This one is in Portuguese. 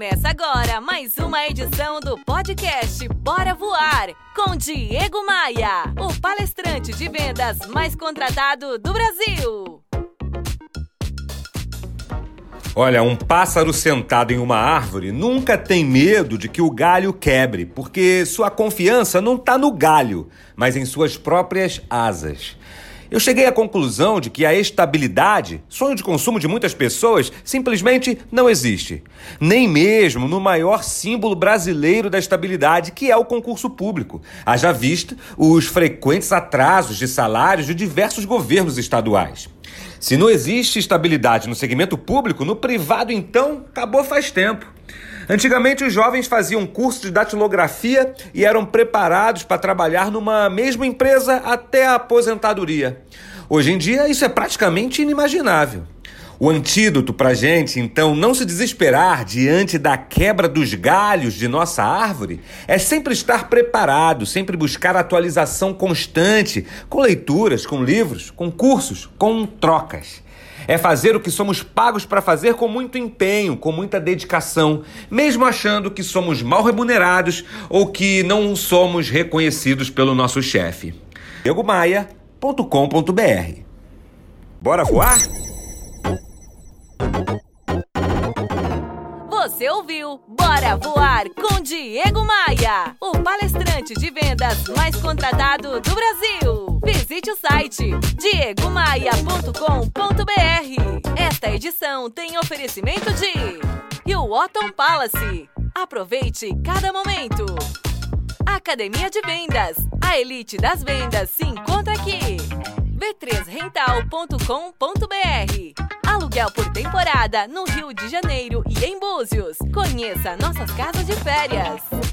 Começa agora mais uma edição do podcast Bora Voar com Diego Maia, o palestrante de vendas mais contratado do Brasil. Olha, um pássaro sentado em uma árvore nunca tem medo de que o galho quebre, porque sua confiança não está no galho, mas em suas próprias asas. Eu cheguei à conclusão de que a estabilidade, sonho de consumo de muitas pessoas, simplesmente não existe. Nem mesmo no maior símbolo brasileiro da estabilidade, que é o concurso público. Haja vista os frequentes atrasos de salários de diversos governos estaduais. Se não existe estabilidade no segmento público, no privado então acabou faz tempo. Antigamente, os jovens faziam curso de datilografia e eram preparados para trabalhar numa mesma empresa até a aposentadoria. Hoje em dia, isso é praticamente inimaginável. O antídoto para a gente, então, não se desesperar diante da quebra dos galhos de nossa árvore é sempre estar preparado, sempre buscar atualização constante, com leituras, com livros, com cursos, com trocas. É fazer o que somos pagos para fazer com muito empenho, com muita dedicação, mesmo achando que somos mal remunerados ou que não somos reconhecidos pelo nosso chefe. DiegoMaia.com.br Bora voar? Você ouviu Bora Voar com Diego Maia, o palestrante de vendas mais contratado do Brasil. Visite o site diegomaia.com.br. Esta edição tem oferecimento de Otton Palace. Aproveite cada momento. Academia de Vendas. A elite das vendas se encontra aqui. b3rental.com.br Aluguel por temporada no Rio de Janeiro e em Búzios. Conheça nossas casas de férias.